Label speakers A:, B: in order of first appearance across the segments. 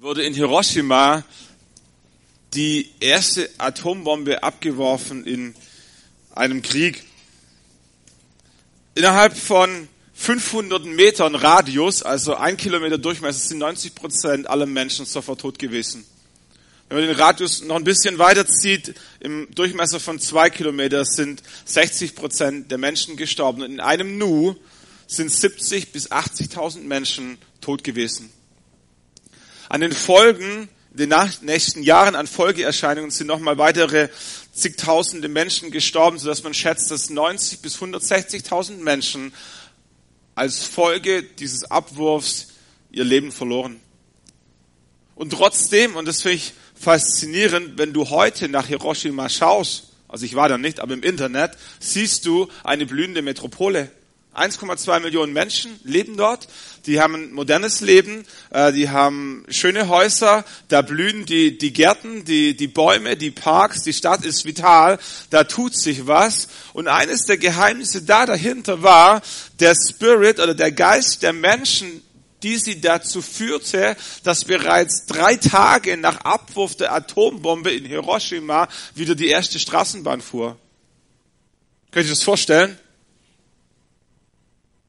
A: wurde in Hiroshima die erste Atombombe abgeworfen in einem Krieg. Innerhalb von 500 Metern Radius, also ein Kilometer Durchmesser, sind 90 Prozent aller Menschen sofort tot gewesen. Wenn man den Radius noch ein bisschen weiter zieht, im Durchmesser von zwei Kilometern sind 60 Prozent der Menschen gestorben. Und in einem Nu sind 70 bis 80.000 Menschen tot gewesen. An den Folgen, in den nächsten Jahren an Folgeerscheinungen sind nochmal weitere zigtausende Menschen gestorben, sodass man schätzt, dass 90 bis 160.000 Menschen als Folge dieses Abwurfs ihr Leben verloren. Und trotzdem, und das finde ich faszinierend, wenn du heute nach Hiroshima schaust, also ich war da nicht, aber im Internet, siehst du eine blühende Metropole. 1,2 Millionen Menschen leben dort. Die haben ein modernes Leben, äh, die haben schöne Häuser, da blühen die, die Gärten, die, die Bäume, die Parks, die Stadt ist vital, da tut sich was. Und eines der Geheimnisse da dahinter war der Spirit oder der Geist der Menschen, die sie dazu führte, dass bereits drei Tage nach Abwurf der Atombombe in Hiroshima wieder die erste Straßenbahn fuhr. Könnt ihr das vorstellen?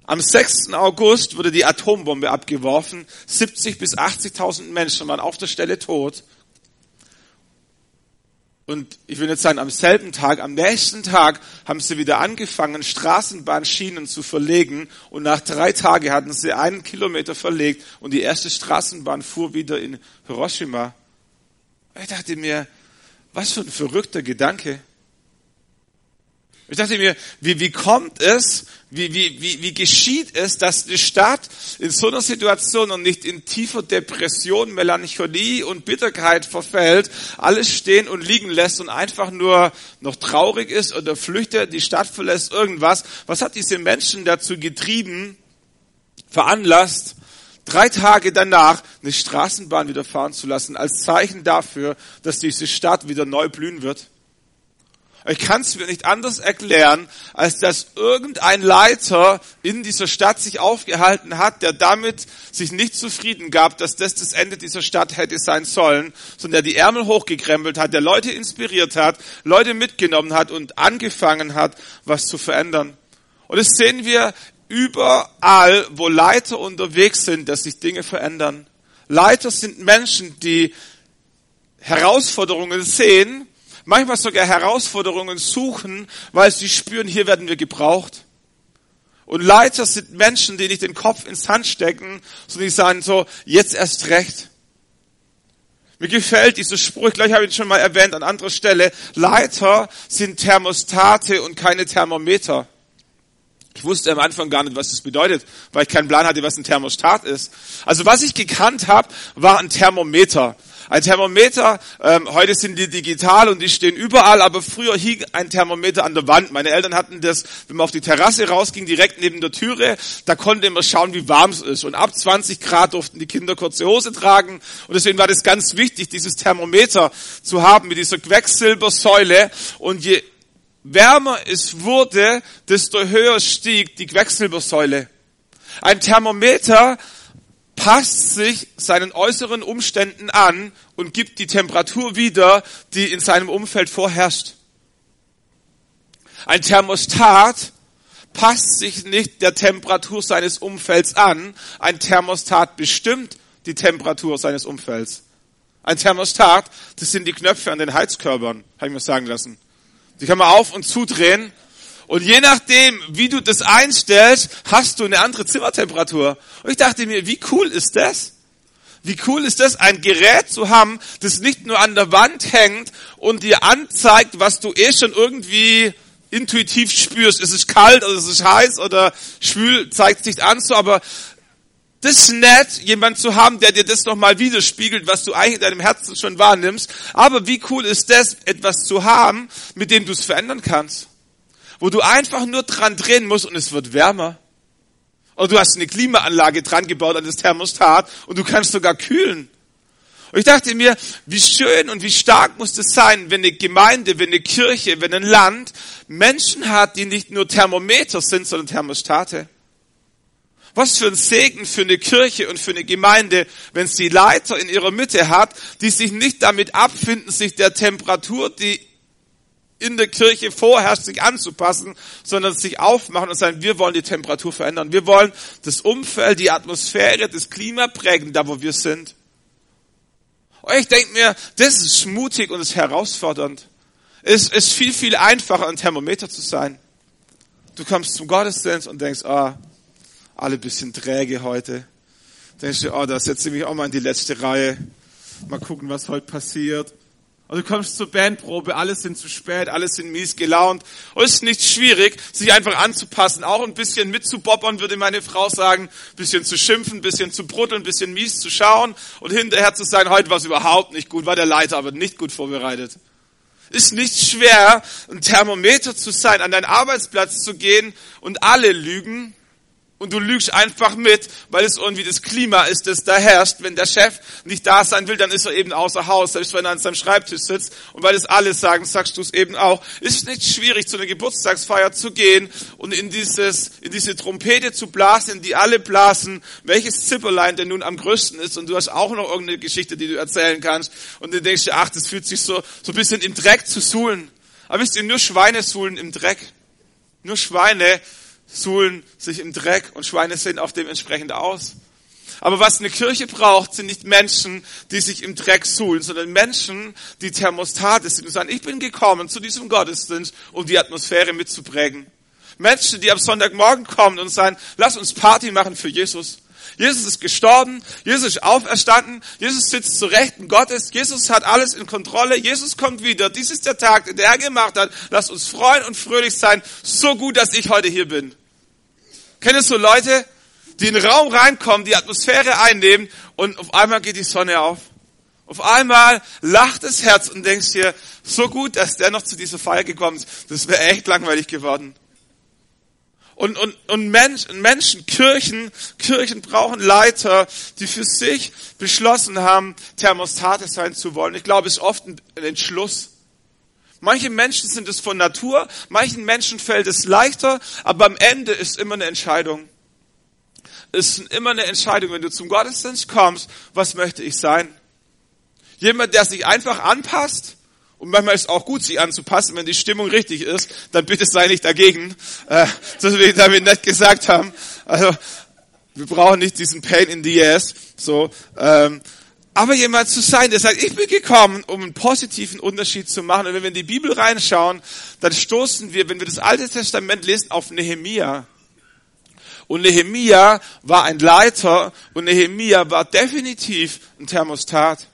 A: Am 6. August wurde die Atombombe abgeworfen. 70 bis 80.000 Menschen waren auf der Stelle tot. Und ich will jetzt sagen, am selben Tag, am nächsten Tag haben sie wieder angefangen, Straßenbahnschienen zu verlegen. Und nach drei Tagen hatten sie einen Kilometer verlegt und die erste Straßenbahn fuhr wieder in Hiroshima. Ich dachte mir, was für ein verrückter Gedanke. Ich dachte mir, wie, wie kommt es, wie, wie, wie, wie geschieht es, dass die Stadt in so einer Situation und nicht in tiefer Depression, Melancholie und Bitterkeit verfällt, alles stehen und liegen lässt und einfach nur noch traurig ist oder flüchtet, die Stadt verlässt, irgendwas. Was hat diese Menschen dazu getrieben, veranlasst, drei Tage danach eine Straßenbahn wieder fahren zu lassen, als Zeichen dafür, dass diese Stadt wieder neu blühen wird? Ich kann es mir nicht anders erklären, als dass irgendein Leiter in dieser Stadt sich aufgehalten hat, der damit sich nicht zufrieden gab, dass das das Ende dieser Stadt hätte sein sollen, sondern der die Ärmel hochgekrempelt hat, der Leute inspiriert hat, Leute mitgenommen hat und angefangen hat, was zu verändern. Und das sehen wir überall, wo Leiter unterwegs sind, dass sich Dinge verändern. Leiter sind Menschen, die Herausforderungen sehen manchmal sogar Herausforderungen suchen, weil sie spüren, hier werden wir gebraucht. Und Leiter sind Menschen, die nicht den Kopf ins Hand stecken, sondern die sagen so, jetzt erst recht. Mir gefällt dieser Spruch, gleich habe ich ihn schon mal erwähnt an anderer Stelle. Leiter sind Thermostate und keine Thermometer. Ich wusste am Anfang gar nicht, was das bedeutet, weil ich keinen Plan hatte, was ein Thermostat ist. Also was ich gekannt habe, war ein Thermometer. Ein Thermometer, ähm, heute sind die digital und die stehen überall, aber früher hing ein Thermometer an der Wand. Meine Eltern hatten das, wenn man auf die Terrasse rausging, direkt neben der Türe, da konnte man schauen, wie warm es ist. Und ab 20 Grad durften die Kinder kurze Hose tragen. Und deswegen war das ganz wichtig, dieses Thermometer zu haben mit dieser Quecksilbersäule. Und je wärmer es wurde, desto höher stieg die Quecksilbersäule. Ein Thermometer passt sich seinen äußeren Umständen an und gibt die Temperatur wieder, die in seinem Umfeld vorherrscht. Ein Thermostat passt sich nicht der Temperatur seines Umfelds an. Ein Thermostat bestimmt die Temperatur seines Umfelds. Ein Thermostat, das sind die Knöpfe an den Heizkörpern, habe ich mir sagen lassen. Die kann man auf und zudrehen und je nachdem, wie du das einstellst, hast du eine andere Zimmertemperatur. Und ich dachte mir, wie cool ist das? Wie cool ist das, ein Gerät zu haben, das nicht nur an der Wand hängt und dir anzeigt, was du eh schon irgendwie intuitiv spürst. Ist es kalt oder ist es heiß oder schwül, zeigt sich an so, aber das ist nett, jemand zu haben, der dir das nochmal widerspiegelt, was du eigentlich in deinem Herzen schon wahrnimmst. Aber wie cool ist das, etwas zu haben, mit dem du es verändern kannst? Wo du einfach nur dran drehen musst und es wird wärmer. Oder du hast eine Klimaanlage dran gebaut an das Thermostat und du kannst sogar kühlen. Und ich dachte mir, wie schön und wie stark muss es sein, wenn eine Gemeinde, wenn eine Kirche, wenn ein Land Menschen hat, die nicht nur Thermometer sind, sondern Thermostate. Was für ein Segen für eine Kirche und für eine Gemeinde, wenn sie Leiter in ihrer Mitte hat, die sich nicht damit abfinden, sich der Temperatur, die in der Kirche vorherrscht, sich anzupassen, sondern sich aufmachen und sagen, wir wollen die Temperatur verändern. Wir wollen das Umfeld, die Atmosphäre, das Klima prägen, da wo wir sind. Und ich denke mir, das ist mutig und ist herausfordernd. Es ist viel, viel einfacher, ein Thermometer zu sein. Du kommst zum Gottesdienst und denkst, ah, alle bisschen träge heute. Denkst du, oh, da setze ich mich auch mal in die letzte Reihe. Mal gucken, was heute passiert. Und du kommst zur Bandprobe, alle sind zu spät, alle sind mies gelaunt. Und es ist nicht schwierig, sich einfach anzupassen, auch ein bisschen mitzubobbern, würde meine Frau sagen, ein bisschen zu schimpfen, ein bisschen zu bruddeln, ein bisschen mies zu schauen und hinterher zu sagen, heute war es überhaupt nicht gut, war der Leiter aber nicht gut vorbereitet. Ist nicht schwer, ein Thermometer zu sein, an deinen Arbeitsplatz zu gehen und alle lügen und du lügst einfach mit, weil es irgendwie das Klima ist, das da herrscht. Wenn der Chef nicht da sein will, dann ist er eben außer Haus, selbst wenn er an seinem Schreibtisch sitzt. Und weil es alle sagen, sagst du es eben auch. Ist nicht schwierig, zu einer Geburtstagsfeier zu gehen und in dieses, in diese Trompete zu blasen, in die alle blasen, welches Zipperlein denn nun am größten ist. Und du hast auch noch irgendeine Geschichte, die du erzählen kannst. Und du denkst dir, ach, das fühlt sich so, so ein bisschen im Dreck zu suhlen. Aber wisst ihr, nur Schweine suhlen im Dreck. Nur Schweine suhlen sich im Dreck und Schweine sehen auch dementsprechend aus. Aber was eine Kirche braucht, sind nicht Menschen, die sich im Dreck suhlen, sondern Menschen, die Thermostate sind und sagen, ich bin gekommen zu diesem Gottesdienst, um die Atmosphäre mitzuprägen. Menschen, die am Sonntagmorgen kommen und sagen, lass uns Party machen für Jesus. Jesus ist gestorben, Jesus ist auferstanden, Jesus sitzt zu Rechten Gottes, Jesus hat alles in Kontrolle, Jesus kommt wieder. Dies ist der Tag, den er gemacht hat. Lass uns freuen und fröhlich sein. So gut, dass ich heute hier bin. Ihr so Leute, die in den Raum reinkommen, die Atmosphäre einnehmen und auf einmal geht die Sonne auf? Auf einmal lacht das Herz und denkst dir, so gut, dass der noch zu dieser Feier gekommen ist. Das wäre echt langweilig geworden. Und, und, und Menschen, Menschen, Kirchen, Kirchen brauchen Leiter, die für sich beschlossen haben, Thermostate sein zu wollen. Ich glaube, es ist oft ein Entschluss. Manche Menschen sind es von Natur, manchen Menschen fällt es leichter, aber am Ende ist immer eine Entscheidung. Es ist immer eine Entscheidung, wenn du zum Gottesdienst kommst, was möchte ich sein? Jemand, der sich einfach anpasst, und manchmal ist es auch gut, sich anzupassen, wenn die Stimmung richtig ist, dann bitte sei nicht dagegen, äh, das will ich damit nicht gesagt haben. Also, wir brauchen nicht diesen Pain in the ass, so, ähm, aber jemand zu sein, der sagt, ich bin gekommen, um einen positiven Unterschied zu machen. Und wenn wir in die Bibel reinschauen, dann stoßen wir, wenn wir das Alte Testament lesen, auf Nehemia. Und Nehemia war ein Leiter und Nehemia war definitiv ein Thermostat.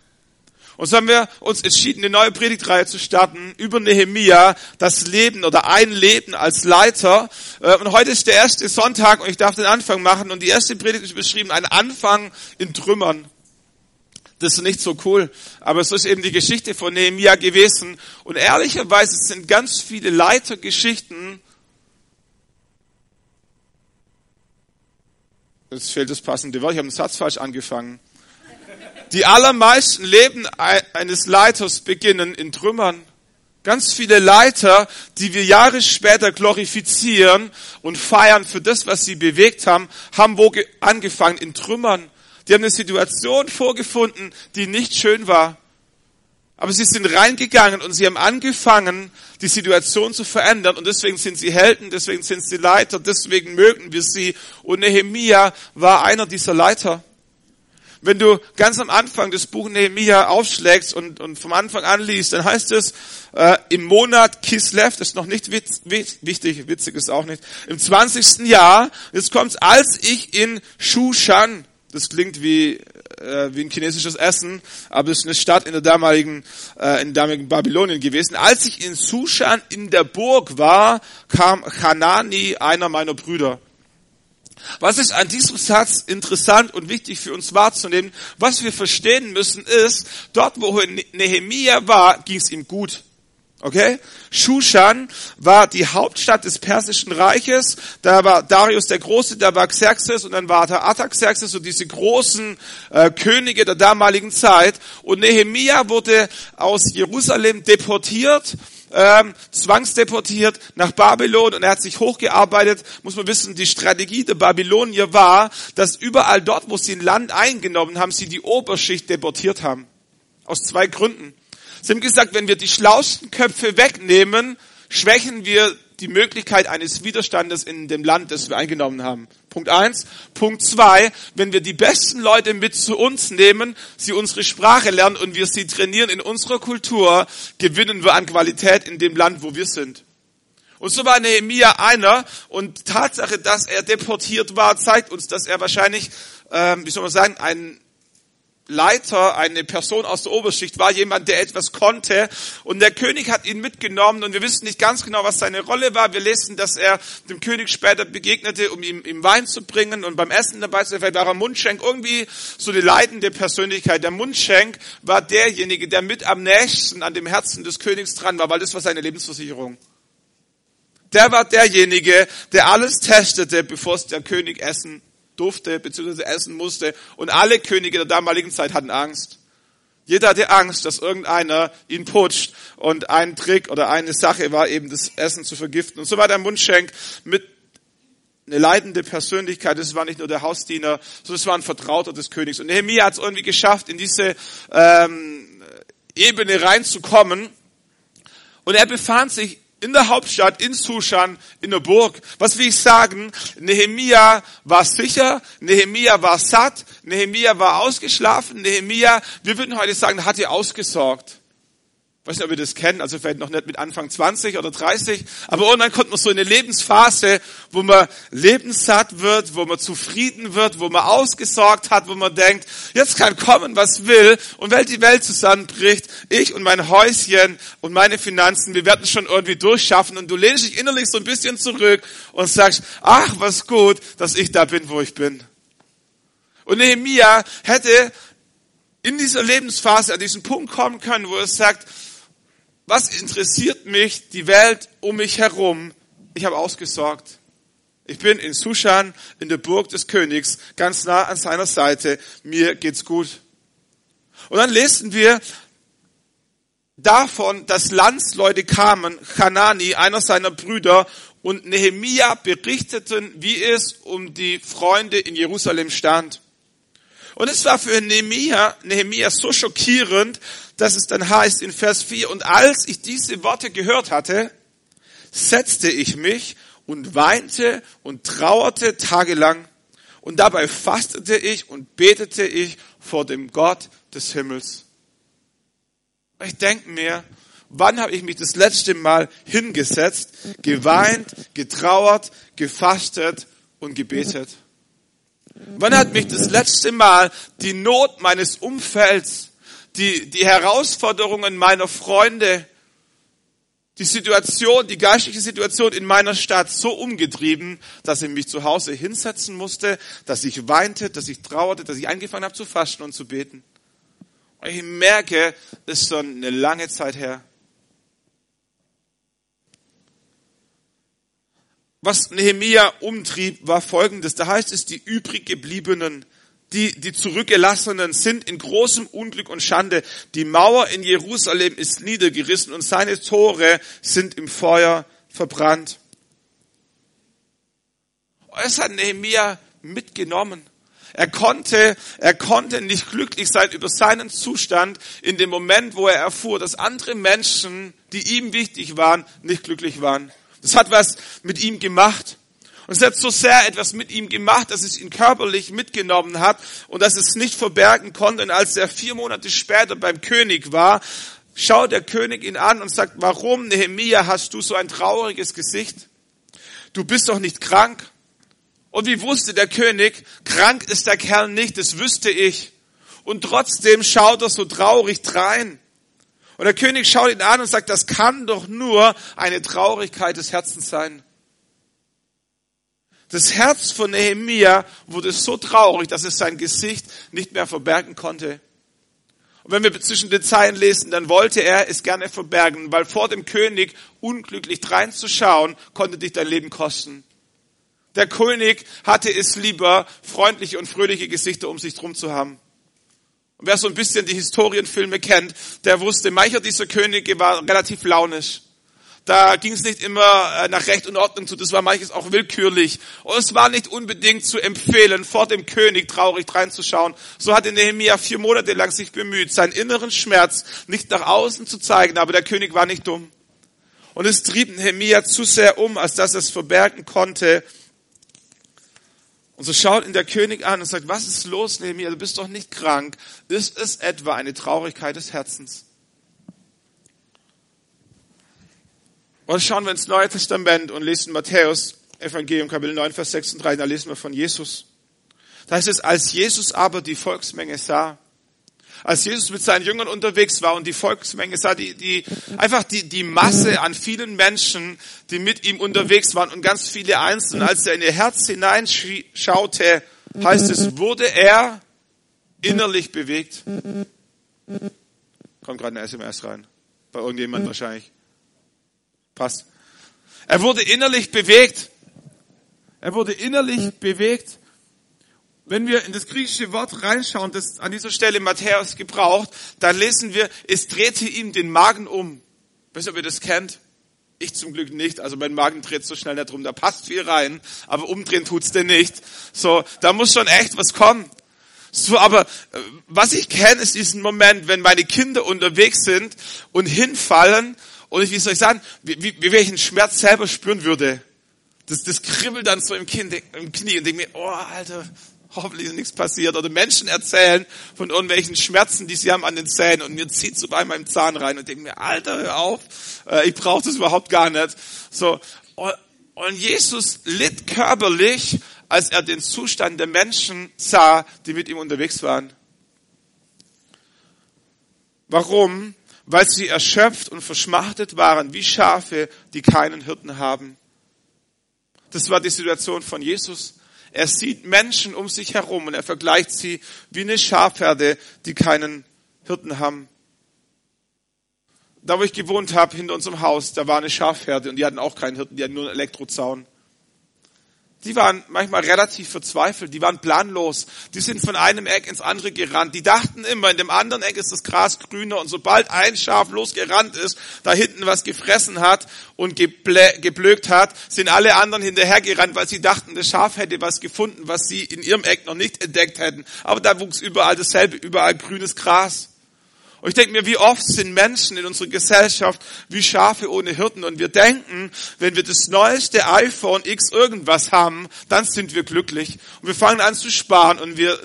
A: Und so haben wir uns entschieden, eine neue Predigtreihe zu starten über Nehemia, das Leben oder ein Leben als Leiter. Äh, und heute ist der erste Sonntag und ich darf den Anfang machen. Und die erste Predigt ist beschrieben, ein Anfang in Trümmern. Das ist nicht so cool. Aber es ist eben die Geschichte von Nehemia gewesen. Und ehrlicherweise sind ganz viele Leitergeschichten, Jetzt fehlt das passende Wort, ich habe einen Satz falsch angefangen. Die allermeisten Leben eines Leiters beginnen in Trümmern. Ganz viele Leiter, die wir Jahre später glorifizieren und feiern für das, was sie bewegt haben, haben wo angefangen in Trümmern. Die haben eine Situation vorgefunden, die nicht schön war. Aber sie sind reingegangen und sie haben angefangen, die Situation zu verändern. Und deswegen sind sie Helden, deswegen sind sie Leiter, deswegen mögen wir sie. Und Nehemia war einer dieser Leiter. Wenn du ganz am Anfang das Buch Nehemia aufschlägst und, und vom Anfang an liest, dann heißt es, äh, im Monat Kislev, das ist noch nicht witz, wichtig, witzig ist auch nicht, im 20. Jahr, jetzt kommt's, als ich in Shushan das klingt wie, äh, wie ein chinesisches Essen, aber es ist eine Stadt in der damaligen, äh, in damaligen Babylonien gewesen. Als ich in Sushan in der Burg war, kam Hanani, einer meiner Brüder. Was ist an diesem Satz interessant und wichtig für uns wahrzunehmen? Was wir verstehen müssen ist, dort wo Nehemia war, ging es ihm gut. Okay? Shushan war die Hauptstadt des Persischen Reiches. Da war Darius der Große, da war Xerxes und dann war da Artaxerxes und diese großen äh, Könige der damaligen Zeit. Und Nehemia wurde aus Jerusalem deportiert ähm, zwangsdeportiert nach Babylon und er hat sich hochgearbeitet. Muss man wissen, die Strategie der Babylonier war, dass überall dort, wo sie ein Land eingenommen haben, sie die Oberschicht deportiert haben. Aus zwei Gründen. Sie haben gesagt, wenn wir die schlausten Köpfe wegnehmen, schwächen wir die Möglichkeit eines Widerstandes in dem Land, das wir eingenommen haben. Punkt eins. Punkt zwei, wenn wir die besten Leute mit zu uns nehmen, sie unsere Sprache lernen und wir sie trainieren in unserer Kultur, gewinnen wir an Qualität in dem Land, wo wir sind. Und so war Nehemia einer und Tatsache, dass er deportiert war, zeigt uns, dass er wahrscheinlich, ähm, wie soll man sagen, ein Leiter, eine Person aus der Oberschicht, war jemand, der etwas konnte. Und der König hat ihn mitgenommen und wir wissen nicht ganz genau, was seine Rolle war. Wir lesen, dass er dem König später begegnete, um ihm, ihm Wein zu bringen und beim Essen dabei zu sein. Vielleicht war er Mundschenk, irgendwie so eine leitende Persönlichkeit. Der Mundschenk war derjenige, der mit am nächsten an dem Herzen des Königs dran war, weil das war seine Lebensversicherung. Der war derjenige, der alles testete, bevor es der König essen durfte bzw. essen musste. Und alle Könige der damaligen Zeit hatten Angst. Jeder hatte Angst, dass irgendeiner ihn putscht. Und ein Trick oder eine Sache war eben, das Essen zu vergiften. Und so war der Mundschenk mit eine leitende Persönlichkeit. Das war nicht nur der Hausdiener, sondern es war ein Vertrauter des Königs. Und Nehemiah hat es irgendwie geschafft, in diese ähm, Ebene reinzukommen. Und er befand sich in der Hauptstadt, in Susan, in der Burg. Was will ich sagen? Nehemia war sicher, Nehemia war satt, Nehemia war ausgeschlafen, Nehemia, wir würden heute sagen, hat er ausgesorgt. Ich weiß nicht, ob ihr das kennt, also vielleicht noch nicht mit Anfang 20 oder 30, aber irgendwann kommt man so in eine Lebensphase, wo man lebenssatt wird, wo man zufrieden wird, wo man ausgesorgt hat, wo man denkt, jetzt kann kommen, was will, und wenn die Welt zusammenbricht, ich und mein Häuschen und meine Finanzen, wir werden schon irgendwie durchschaffen und du lehnst dich innerlich so ein bisschen zurück und sagst, ach, was gut, dass ich da bin, wo ich bin. Und Nehemiah hätte in dieser Lebensphase an diesen Punkt kommen können, wo er sagt, was interessiert mich die Welt um mich herum? Ich habe ausgesorgt. Ich bin in Sushan, in der Burg des Königs, ganz nah an seiner Seite. Mir geht's gut. Und dann lesen wir davon, dass Landsleute kamen, Hanani, einer seiner Brüder, und Nehemia berichteten, wie es um die Freunde in Jerusalem stand. Und es war für Nehemia, Nehemia so schockierend, dass es dann heißt in Vers 4, und als ich diese Worte gehört hatte, setzte ich mich und weinte und trauerte tagelang. Und dabei fastete ich und betete ich vor dem Gott des Himmels. Ich denke mir, wann habe ich mich das letzte Mal hingesetzt, geweint, getrauert, gefastet und gebetet? Wann hat mich das letzte Mal die Not meines Umfelds, die, die Herausforderungen meiner Freunde, die Situation, die geistliche Situation in meiner Stadt so umgetrieben, dass ich mich zu Hause hinsetzen musste, dass ich weinte, dass ich trauerte, dass ich angefangen habe zu fasten und zu beten. Und ich merke, das ist schon eine lange Zeit her. Was Nehemia umtrieb, war folgendes. Da heißt es, die übrig gebliebenen, die, die zurückgelassenen sind in großem Unglück und Schande. Die Mauer in Jerusalem ist niedergerissen und seine Tore sind im Feuer verbrannt. Es hat Nehemia mitgenommen. Er konnte, er konnte nicht glücklich sein über seinen Zustand in dem Moment, wo er erfuhr, dass andere Menschen, die ihm wichtig waren, nicht glücklich waren. Das hat was mit ihm gemacht. Und es hat so sehr etwas mit ihm gemacht, dass es ihn körperlich mitgenommen hat und dass es nicht verbergen konnte. Und als er vier Monate später beim König war, schaut der König ihn an und sagt, warum, Nehemia, hast du so ein trauriges Gesicht? Du bist doch nicht krank. Und wie wusste der König, krank ist der Kerl nicht, das wüsste ich. Und trotzdem schaut er so traurig drein. Und der König schaut ihn an und sagt, das kann doch nur eine Traurigkeit des Herzens sein. Das Herz von Nehemia wurde so traurig, dass es sein Gesicht nicht mehr verbergen konnte. Und wenn wir zwischen den Zeilen lesen, dann wollte er es gerne verbergen, weil vor dem König unglücklich dreinzuschauen, konnte dich dein Leben kosten. Der König hatte es lieber, freundliche und fröhliche Gesichter um sich drum zu haben. Wer so ein bisschen die Historienfilme kennt, der wusste, mancher dieser Könige war relativ launisch. da ging es nicht immer äh, nach Recht und Ordnung zu, das war manches auch willkürlich. Und es war nicht unbedingt zu empfehlen, vor dem König traurig reinzuschauen. So hatte Nehemia vier Monate lang sich bemüht, seinen inneren Schmerz nicht nach außen zu zeigen, aber der König war nicht dumm. Und es trieb Nehemia zu sehr um, als dass er es verbergen konnte. Und so schaut ihn der König an und sagt, was ist los, Nehemiah? Du bist doch nicht krank. Ist es etwa eine Traurigkeit des Herzens? Und schauen wir ins Neue Testament und lesen Matthäus, Evangelium, Kapitel 9, Vers 36, da lesen wir von Jesus. Da heißt es, als Jesus aber die Volksmenge sah, als Jesus mit seinen Jüngern unterwegs war und die Volksmenge sah, die, die, einfach die, die Masse an vielen Menschen, die mit ihm unterwegs waren und ganz viele Einzelne, als er in ihr Herz hineinschaute, heißt es, wurde er innerlich bewegt. Kommt gerade eine SMS rein. Bei irgendjemand wahrscheinlich. Passt. Er wurde innerlich bewegt. Er wurde innerlich bewegt wenn wir in das griechische Wort reinschauen, das an dieser Stelle Matthäus gebraucht, dann lesen wir, es drehte ihm den Magen um. Weißt du, ob ihr das kennt? Ich zum Glück nicht. Also mein Magen dreht so schnell nicht rum. Da passt viel rein, aber umdrehen tut's denn nicht. So, da muss schon echt was kommen. So, aber äh, was ich kenne, ist diesen Moment, wenn meine Kinder unterwegs sind und hinfallen und ich, wie soll ich sagen, wie, wie, wie welchen Schmerz selber spüren würde. Das, das kribbelt dann so im, kind, im Knie und denke mir, oh, Alter, hoffentlich ist nichts passiert. Oder Menschen erzählen von irgendwelchen Schmerzen, die sie haben an den Zähnen und mir zieht so bei meinem Zahn rein und denke mir, Alter, hör auf, äh, ich brauche das überhaupt gar nicht. So und Jesus litt körperlich, als er den Zustand der Menschen sah, die mit ihm unterwegs waren. Warum? Weil sie erschöpft und verschmachtet waren, wie Schafe, die keinen Hirten haben. Das war die Situation von Jesus. Er sieht Menschen um sich herum und er vergleicht sie wie eine Schafherde, die keinen Hirten haben. Da, wo ich gewohnt habe, hinter unserem Haus, da war eine Schafherde und die hatten auch keinen Hirten, die hatten nur einen Elektrozaun die waren manchmal relativ verzweifelt, die waren planlos, die sind von einem Eck ins andere gerannt, die dachten immer, in dem anderen Eck ist das Gras grüner und sobald ein Schaf losgerannt ist, da hinten was gefressen hat und geblökt hat, sind alle anderen hinterhergerannt, weil sie dachten, das Schaf hätte was gefunden, was sie in ihrem Eck noch nicht entdeckt hätten. Aber da wuchs überall dasselbe, überall grünes Gras. Und ich denke mir, wie oft sind Menschen in unserer Gesellschaft wie Schafe ohne Hirten und wir denken, wenn wir das neueste iPhone X irgendwas haben, dann sind wir glücklich. Und wir fangen an zu sparen und wir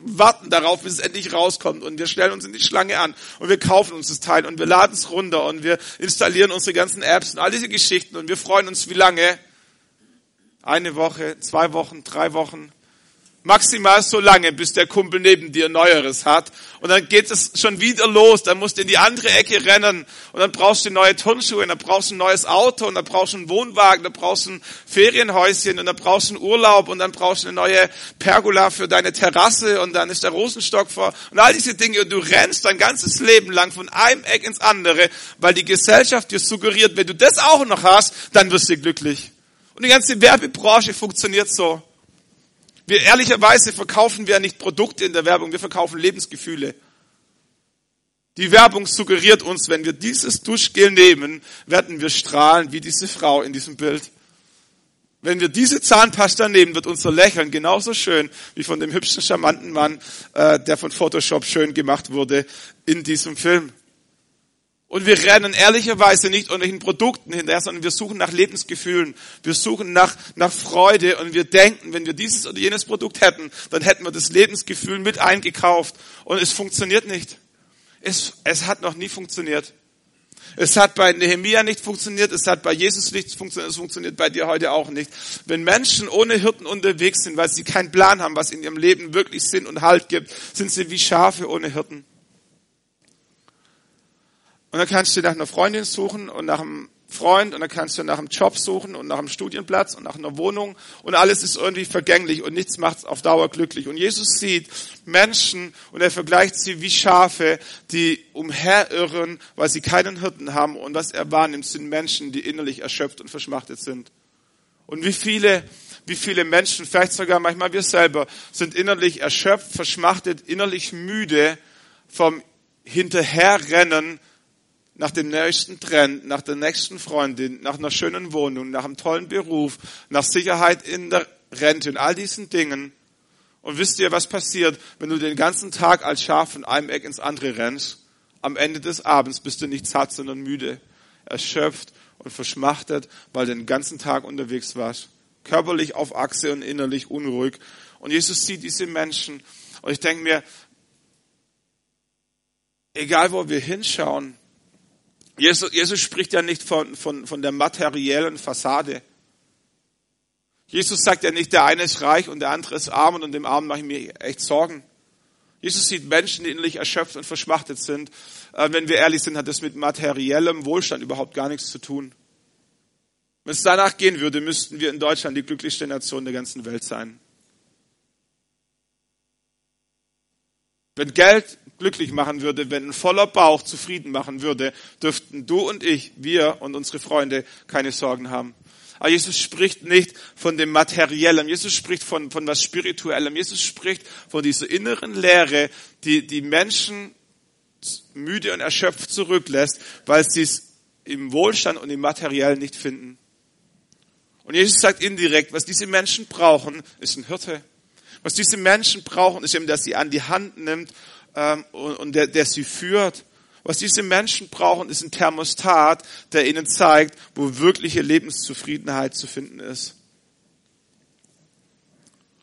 A: warten darauf, bis es endlich rauskommt und wir stellen uns in die Schlange an und wir kaufen uns das Teil und wir laden es runter und wir installieren unsere ganzen Apps und all diese Geschichten und wir freuen uns wie lange? Eine Woche, zwei Wochen, drei Wochen, Maximal so lange, bis der Kumpel neben dir Neueres hat. Und dann geht es schon wieder los. Dann musst du in die andere Ecke rennen. Und dann brauchst du neue Turnschuhe. Und dann brauchst du ein neues Auto. Und dann brauchst du einen Wohnwagen. Dann brauchst du ein Ferienhäuschen. Und dann brauchst du einen Urlaub. Und dann brauchst du eine neue Pergola für deine Terrasse. Und dann ist der Rosenstock vor. Und all diese Dinge. Und du rennst dein ganzes Leben lang von einem Eck ins andere, weil die Gesellschaft dir suggeriert, wenn du das auch noch hast, dann wirst du glücklich. Und die ganze Werbebranche funktioniert so. Wir ehrlicherweise verkaufen wir nicht Produkte in der Werbung, wir verkaufen Lebensgefühle. Die Werbung suggeriert uns, wenn wir dieses Duschgel nehmen, werden wir strahlen wie diese Frau in diesem Bild. Wenn wir diese Zahnpasta nehmen, wird unser Lächeln genauso schön wie von dem hübschen, charmanten Mann, äh, der von Photoshop schön gemacht wurde in diesem Film. Und wir rennen ehrlicherweise nicht irgendwelchen Produkten hinterher, sondern wir suchen nach Lebensgefühlen. Wir suchen nach, nach Freude und wir denken, wenn wir dieses oder jenes Produkt hätten, dann hätten wir das Lebensgefühl mit eingekauft. Und es funktioniert nicht. Es, es hat noch nie funktioniert. Es hat bei Nehemia nicht funktioniert, es hat bei Jesus nicht funktioniert, es funktioniert bei dir heute auch nicht. Wenn Menschen ohne Hirten unterwegs sind, weil sie keinen Plan haben, was in ihrem Leben wirklich Sinn und Halt gibt, sind sie wie Schafe ohne Hirten. Und dann kannst du nach einer Freundin suchen und nach einem Freund und dann kannst du nach einem Job suchen und nach einem Studienplatz und nach einer Wohnung und alles ist irgendwie vergänglich und nichts macht auf Dauer glücklich. Und Jesus sieht Menschen und er vergleicht sie wie Schafe, die umherirren, weil sie keinen Hirten haben und was er wahrnimmt, sind Menschen, die innerlich erschöpft und verschmachtet sind. Und wie viele, wie viele Menschen, vielleicht sogar manchmal wir selber, sind innerlich erschöpft, verschmachtet, innerlich müde vom Hinterherrennen nach dem nächsten Trend, nach der nächsten Freundin, nach einer schönen Wohnung, nach einem tollen Beruf, nach Sicherheit in der Rente und all diesen Dingen. Und wisst ihr, was passiert, wenn du den ganzen Tag als Schaf von einem Eck ins andere rennst? Am Ende des Abends bist du nicht satt, sondern müde, erschöpft und verschmachtet, weil du den ganzen Tag unterwegs warst. Körperlich auf Achse und innerlich unruhig. Und Jesus sieht diese Menschen. Und ich denke mir, egal wo wir hinschauen, Jesus, Jesus spricht ja nicht von, von, von der materiellen Fassade. Jesus sagt ja nicht, der eine ist reich und der andere ist arm und dem Armen mache ich mir echt Sorgen. Jesus sieht Menschen, die innerlich erschöpft und verschmachtet sind. Äh, wenn wir ehrlich sind, hat das mit materiellem Wohlstand überhaupt gar nichts zu tun. Wenn es danach gehen würde, müssten wir in Deutschland die glücklichste Nation der ganzen Welt sein. Wenn Geld glücklich machen würde, wenn ein voller Bauch zufrieden machen würde, dürften du und ich, wir und unsere Freunde keine Sorgen haben. Aber Jesus spricht nicht von dem Materiellen. Jesus spricht von, von was Spirituellem. Jesus spricht von dieser inneren Leere, die die Menschen müde und erschöpft zurücklässt, weil sie es im Wohlstand und im Materiellen nicht finden. Und Jesus sagt indirekt, was diese Menschen brauchen, ist ein Hirte. Was diese Menschen brauchen, ist eben, dass sie an die Hand nimmt ähm, und, und der, der sie führt. Was diese Menschen brauchen, ist ein Thermostat, der ihnen zeigt, wo wirkliche Lebenszufriedenheit zu finden ist.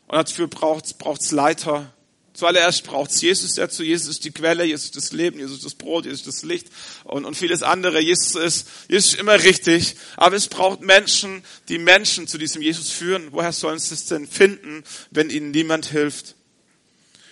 A: Und dafür braucht es Leiter, Zuallererst braucht es Jesus dazu. Jesus ist die Quelle, Jesus ist das Leben, Jesus ist das Brot, Jesus ist das Licht und, und vieles andere. Jesus ist, Jesus ist immer richtig. Aber es braucht Menschen, die Menschen zu diesem Jesus führen. Woher sollen sie es denn finden, wenn ihnen niemand hilft?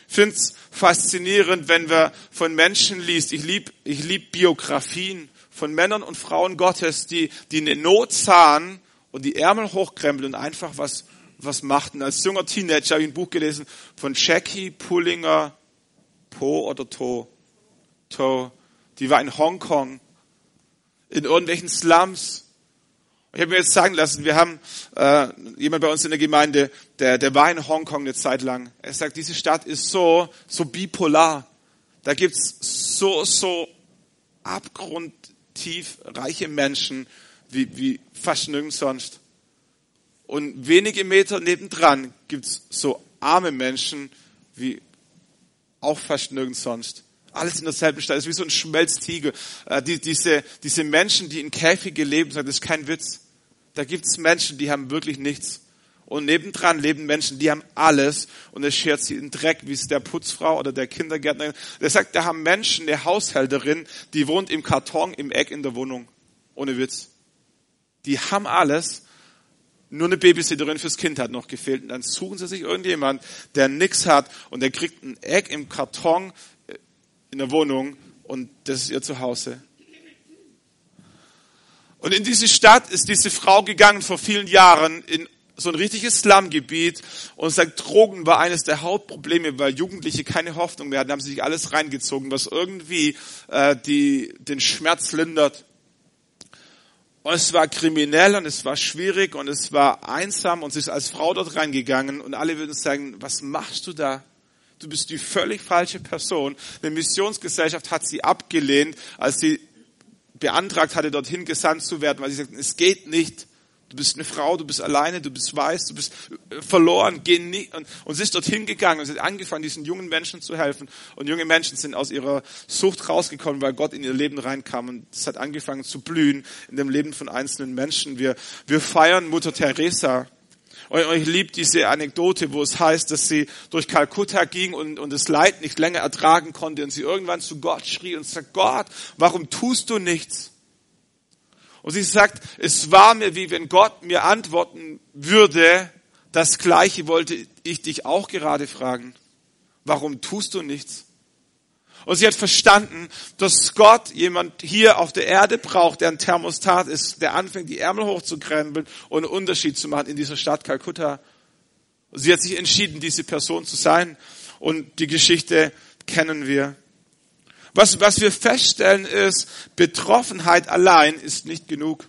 A: Ich finde es faszinierend, wenn wir von Menschen liest. Ich liebe ich lieb Biografien von Männern und Frauen Gottes, die, die eine Not sahen und die Ärmel hochkrempeln und einfach was was machten. Als junger Teenager habe ich ein Buch gelesen von Jackie Pullinger Po oder To. To. Die war in Hongkong, in irgendwelchen Slums. Ich habe mir jetzt sagen lassen, wir haben äh, jemand bei uns in der Gemeinde, der, der war in Hongkong eine Zeit lang. Er sagt, diese Stadt ist so, so bipolar. Da gibt's so, so abgrundtief reiche Menschen wie, wie fast nirgends sonst. Und wenige Meter nebendran gibt's so arme Menschen wie auch fast nirgends sonst. Alles in derselben Stadt. Es ist wie so ein Schmelztiegel. Äh, die, diese, diese Menschen, die in Käfige leben, das ist kein Witz. Da gibt's Menschen, die haben wirklich nichts. Und nebendran leben Menschen, die haben alles und es schert sie in Dreck, wie es der Putzfrau oder der Kindergärtnerin. Der sagt, da haben Menschen, eine Haushälterin, die wohnt im Karton im Eck in der Wohnung. Ohne Witz. Die haben alles nur eine Babysitterin fürs Kind hat noch gefehlt. Und dann suchen sie sich irgendjemand, der nichts hat und der kriegt ein Eck im Karton äh, in der Wohnung und das ist ihr Zuhause. Und in diese Stadt ist diese Frau gegangen vor vielen Jahren in so ein richtiges Slumgebiet und sagt, Drogen war eines der Hauptprobleme, weil Jugendliche keine Hoffnung mehr hatten, haben sie sich alles reingezogen, was irgendwie äh, die, den Schmerz lindert. Und es war kriminell und es war schwierig und es war einsam und sie ist als Frau dort reingegangen und alle würden sagen, was machst du da? Du bist die völlig falsche Person. Eine Missionsgesellschaft hat sie abgelehnt, als sie beantragt hatte, dorthin gesandt zu werden, weil sie sagten, es geht nicht. Du bist eine Frau, du bist alleine, du bist weiß, du bist äh, verloren, geh nicht. Und, und sie ist dorthin gegangen und sie hat angefangen, diesen jungen Menschen zu helfen. Und junge Menschen sind aus ihrer Sucht rausgekommen, weil Gott in ihr Leben reinkam. Und es hat angefangen zu blühen in dem Leben von einzelnen Menschen. Wir, wir feiern Mutter Teresa. Und ich liebe diese Anekdote, wo es heißt, dass sie durch Kalkutta ging und, und das Leid nicht länger ertragen konnte und sie irgendwann zu Gott schrie und sagt, Gott, warum tust du nichts? Und sie sagt, es war mir wie wenn Gott mir antworten würde, das Gleiche wollte ich dich auch gerade fragen. Warum tust du nichts? Und sie hat verstanden, dass Gott jemand hier auf der Erde braucht, der ein Thermostat ist, der anfängt, die Ärmel hochzukrempeln und einen Unterschied zu machen in dieser Stadt Kalkutta. Und sie hat sich entschieden, diese Person zu sein. Und die Geschichte kennen wir. Was, was wir feststellen ist, Betroffenheit allein ist nicht genug.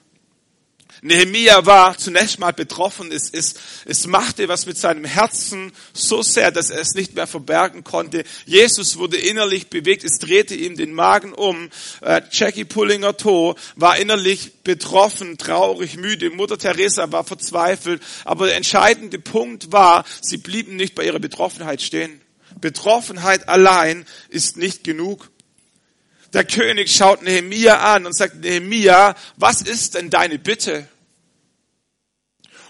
A: Nehemia war zunächst mal betroffen. Es, es, es machte was mit seinem Herzen so sehr, dass er es nicht mehr verbergen konnte. Jesus wurde innerlich bewegt. Es drehte ihm den Magen um. Äh, Jackie Pullinger To war innerlich betroffen, traurig, müde. Mutter Teresa war verzweifelt. Aber der entscheidende Punkt war, sie blieben nicht bei ihrer Betroffenheit stehen. Betroffenheit allein ist nicht genug. Der König schaut Nehemia an und sagt, Nehemia, was ist denn deine Bitte?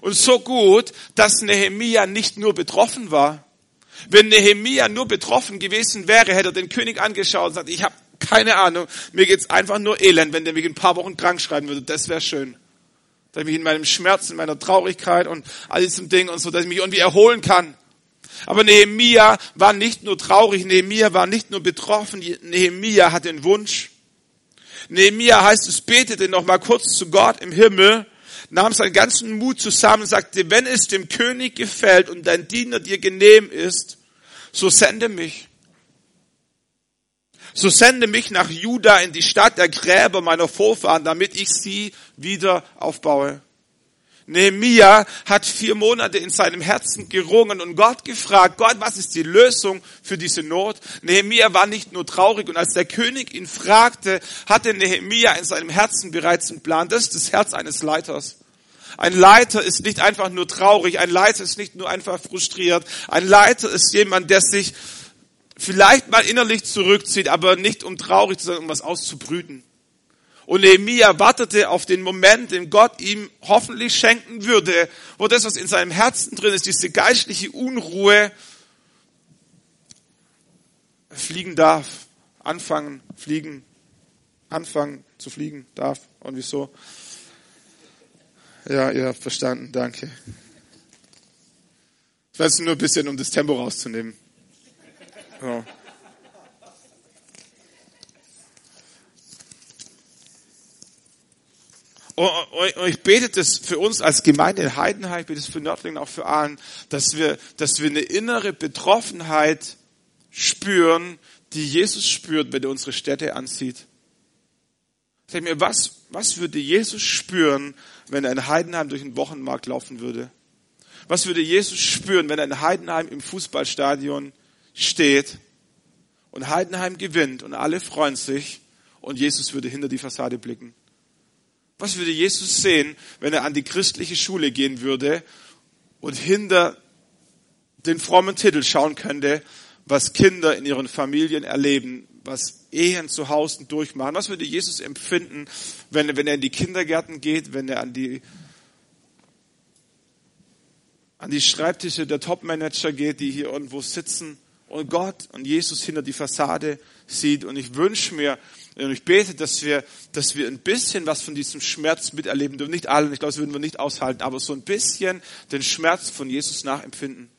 A: Und so gut, dass Nehemia nicht nur betroffen war. Wenn Nehemia nur betroffen gewesen wäre, hätte er den König angeschaut und gesagt, ich habe keine Ahnung, mir geht's einfach nur elend, wenn der mich in ein paar Wochen krank schreiben würde. Das wäre schön. Dass ich mich in meinem Schmerz, in meiner Traurigkeit und all diesem Ding und so, dass ich mich irgendwie erholen kann. Aber Nehemia war nicht nur traurig, Nehemia war nicht nur betroffen, Nehemia hat den Wunsch. Nehemia heißt es, betete noch mal kurz zu Gott im Himmel, nahm seinen ganzen Mut zusammen und sagte, wenn es dem König gefällt und dein Diener dir genehm ist, so sende mich. So sende mich nach Juda in die Stadt der Gräber meiner Vorfahren, damit ich sie wieder aufbaue. Nehemia hat vier Monate in seinem Herzen gerungen und Gott gefragt, Gott, was ist die Lösung für diese Not? Nehemia war nicht nur traurig und als der König ihn fragte, hatte Nehemia in seinem Herzen bereits einen Plan. Das ist das Herz eines Leiters. Ein Leiter ist nicht einfach nur traurig, ein Leiter ist nicht nur einfach frustriert. Ein Leiter ist jemand, der sich vielleicht mal innerlich zurückzieht, aber nicht um traurig zu sein, um was auszubrüten. Und Nehemiah wartete auf den Moment, den Gott ihm hoffentlich schenken würde, wo das, was in seinem Herzen drin ist, diese geistliche Unruhe, fliegen darf, anfangen, fliegen, anfangen zu fliegen darf. Und wieso? Ja, ihr habt verstanden, danke. Ich weiß nur ein bisschen, um das Tempo rauszunehmen. Ja. Und ich bete das für uns als Gemeinde in Heidenheim, ich bete das für Nördlingen, auch für allen, dass wir, dass wir eine innere Betroffenheit spüren, die Jesus spürt, wenn er unsere Städte ansieht. Sag mir, was, was würde Jesus spüren, wenn er in Heidenheim durch den Wochenmarkt laufen würde? Was würde Jesus spüren, wenn er in Heidenheim im Fußballstadion steht und Heidenheim gewinnt und alle freuen sich und Jesus würde hinter die Fassade blicken? Was würde Jesus sehen, wenn er an die christliche Schule gehen würde und hinter den frommen Titel schauen könnte, was Kinder in ihren Familien erleben, was Ehen zu Hause durchmachen? Was würde Jesus empfinden, wenn, wenn er in die Kindergärten geht, wenn er an die, an die Schreibtische der Topmanager geht, die hier irgendwo sitzen und Gott und Jesus hinter die Fassade sieht? Und ich wünsche mir, und ich bete, dass wir, dass wir ein bisschen was von diesem Schmerz miterleben dürfen. Nicht alle, ich glaube, das würden wir nicht aushalten, aber so ein bisschen den Schmerz von Jesus nachempfinden.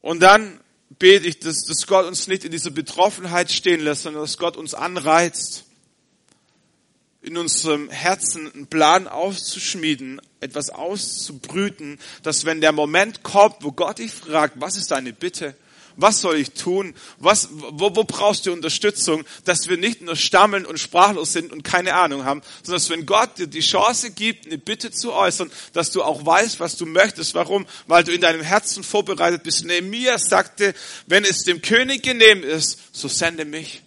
A: Und dann bete ich, dass, dass Gott uns nicht in dieser Betroffenheit stehen lässt, sondern dass Gott uns anreizt, in unserem Herzen einen Plan auszuschmieden, etwas auszubrüten, dass wenn der Moment kommt, wo Gott dich fragt, was ist deine Bitte, was soll ich tun? Was, wo, wo brauchst du Unterstützung? Dass wir nicht nur stammeln und sprachlos sind und keine Ahnung haben, sondern dass wenn Gott dir die Chance gibt, eine Bitte zu äußern, dass du auch weißt, was du möchtest. Warum? Weil du in deinem Herzen vorbereitet bist. Nehemiah sagte, wenn es dem König genehm ist, so sende mich.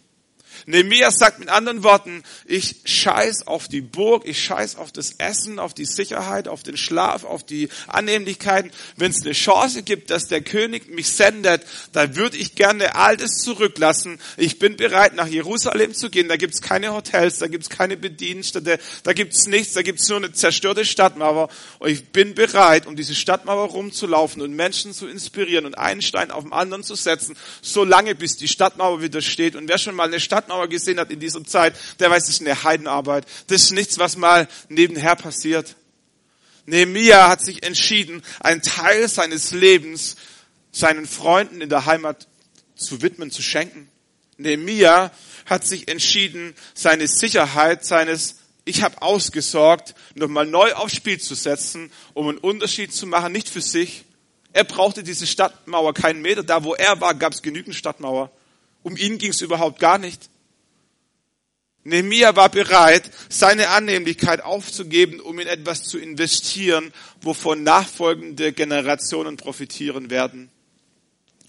A: Nehemiah sagt mit anderen Worten, ich scheiß auf die Burg, ich scheiß auf das Essen, auf die Sicherheit, auf den Schlaf, auf die Annehmlichkeiten. Wenn es eine Chance gibt, dass der König mich sendet, dann würde ich gerne all das zurücklassen. Ich bin bereit, nach Jerusalem zu gehen. Da gibt's keine Hotels, da gibt's keine Bedienstete, da gibt's nichts, da gibt's nur eine zerstörte Stadtmauer. Und ich bin bereit, um diese Stadtmauer rumzulaufen und Menschen zu inspirieren und einen Stein auf den anderen zu setzen, so lange bis die Stadtmauer wieder steht. Und wer schon mal eine Stadtmauer Stadtmauer gesehen hat in dieser Zeit, der weiß, das ist eine Heidenarbeit. Das ist nichts, was mal nebenher passiert. Nehemiah hat sich entschieden, einen Teil seines Lebens seinen Freunden in der Heimat zu widmen, zu schenken. Nehemiah hat sich entschieden, seine Sicherheit, seines ich habe ausgesorgt, nochmal neu aufs Spiel zu setzen, um einen Unterschied zu machen, nicht für sich. Er brauchte diese Stadtmauer keinen Meter. Da, wo er war, gab es genügend Stadtmauer. Um ihn ging es überhaupt gar nicht. Nehemiah war bereit, seine Annehmlichkeit aufzugeben, um in etwas zu investieren, wovon nachfolgende Generationen profitieren werden.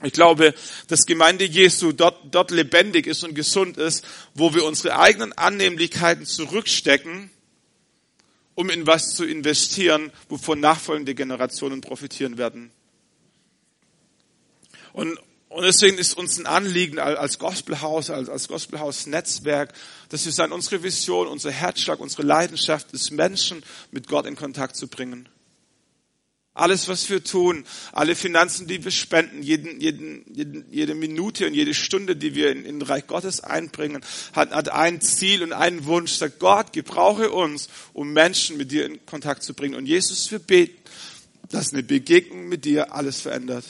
A: Ich glaube, dass Gemeinde Jesu dort, dort lebendig ist und gesund ist, wo wir unsere eigenen Annehmlichkeiten zurückstecken, um in was zu investieren, wovon nachfolgende Generationen profitieren werden. Und, und deswegen ist uns ein Anliegen als Gospelhaus, als, als Gospelhaus-Netzwerk, dass wir sagen, unsere Vision, unser Herzschlag, unsere Leidenschaft ist, Menschen mit Gott in Kontakt zu bringen. Alles, was wir tun, alle Finanzen, die wir spenden, jeden, jeden, jeden, jede Minute und jede Stunde, die wir in, in den Reich Gottes einbringen, hat, hat ein Ziel und einen Wunsch. Sagt Gott, gebrauche uns, um Menschen mit dir in Kontakt zu bringen. Und Jesus, wir beten, dass eine Begegnung mit dir alles verändert.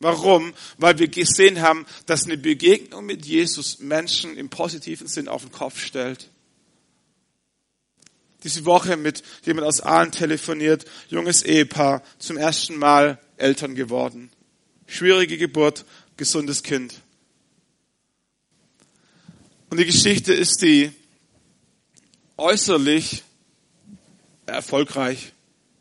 A: Warum? Weil wir gesehen haben, dass eine Begegnung mit Jesus Menschen im positiven Sinn auf den Kopf stellt. Diese Woche mit jemand aus Aalen telefoniert, junges Ehepaar, zum ersten Mal Eltern geworden. Schwierige Geburt, gesundes Kind. Und die Geschichte ist die, äußerlich erfolgreich.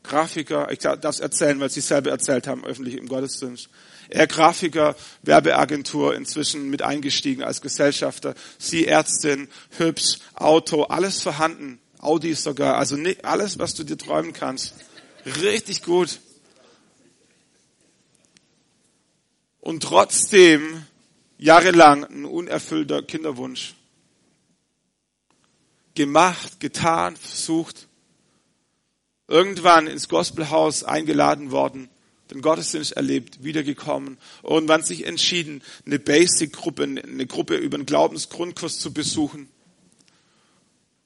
A: Grafiker, ich darf es erzählen, weil sie selber erzählt haben, öffentlich im Gottesdienst. Er Grafiker, Werbeagentur, inzwischen mit eingestiegen als Gesellschafter. Sie Ärztin, hübsch, Auto, alles vorhanden. Audi sogar, also alles, was du dir träumen kannst. Richtig gut. Und trotzdem jahrelang ein unerfüllter Kinderwunsch. Gemacht, getan, versucht. Irgendwann ins Gospelhaus eingeladen worden den Gottesdienst erlebt, wiedergekommen, irgendwann sich entschieden, eine Basic-Gruppe, eine Gruppe über den Glaubensgrundkurs zu besuchen.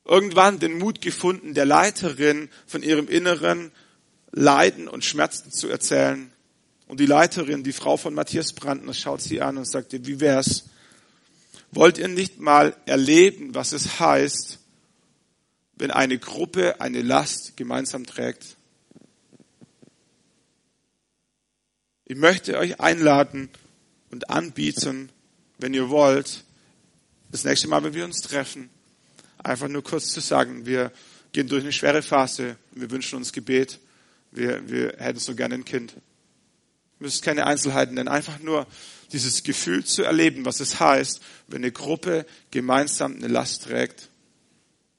A: Irgendwann den Mut gefunden, der Leiterin von ihrem inneren Leiden und Schmerzen zu erzählen. Und die Leiterin, die Frau von Matthias Brandner, schaut sie an und sagte, wie wär's? Wollt ihr nicht mal erleben, was es heißt, wenn eine Gruppe eine Last gemeinsam trägt? Ich möchte euch einladen und anbieten, wenn ihr wollt, das nächste Mal, wenn wir uns treffen, einfach nur kurz zu sagen, wir gehen durch eine schwere Phase, wir wünschen uns Gebet, wir, wir hätten so gerne ein Kind. Ihr müsst keine Einzelheiten nennen, einfach nur dieses Gefühl zu erleben, was es heißt, wenn eine Gruppe gemeinsam eine Last trägt.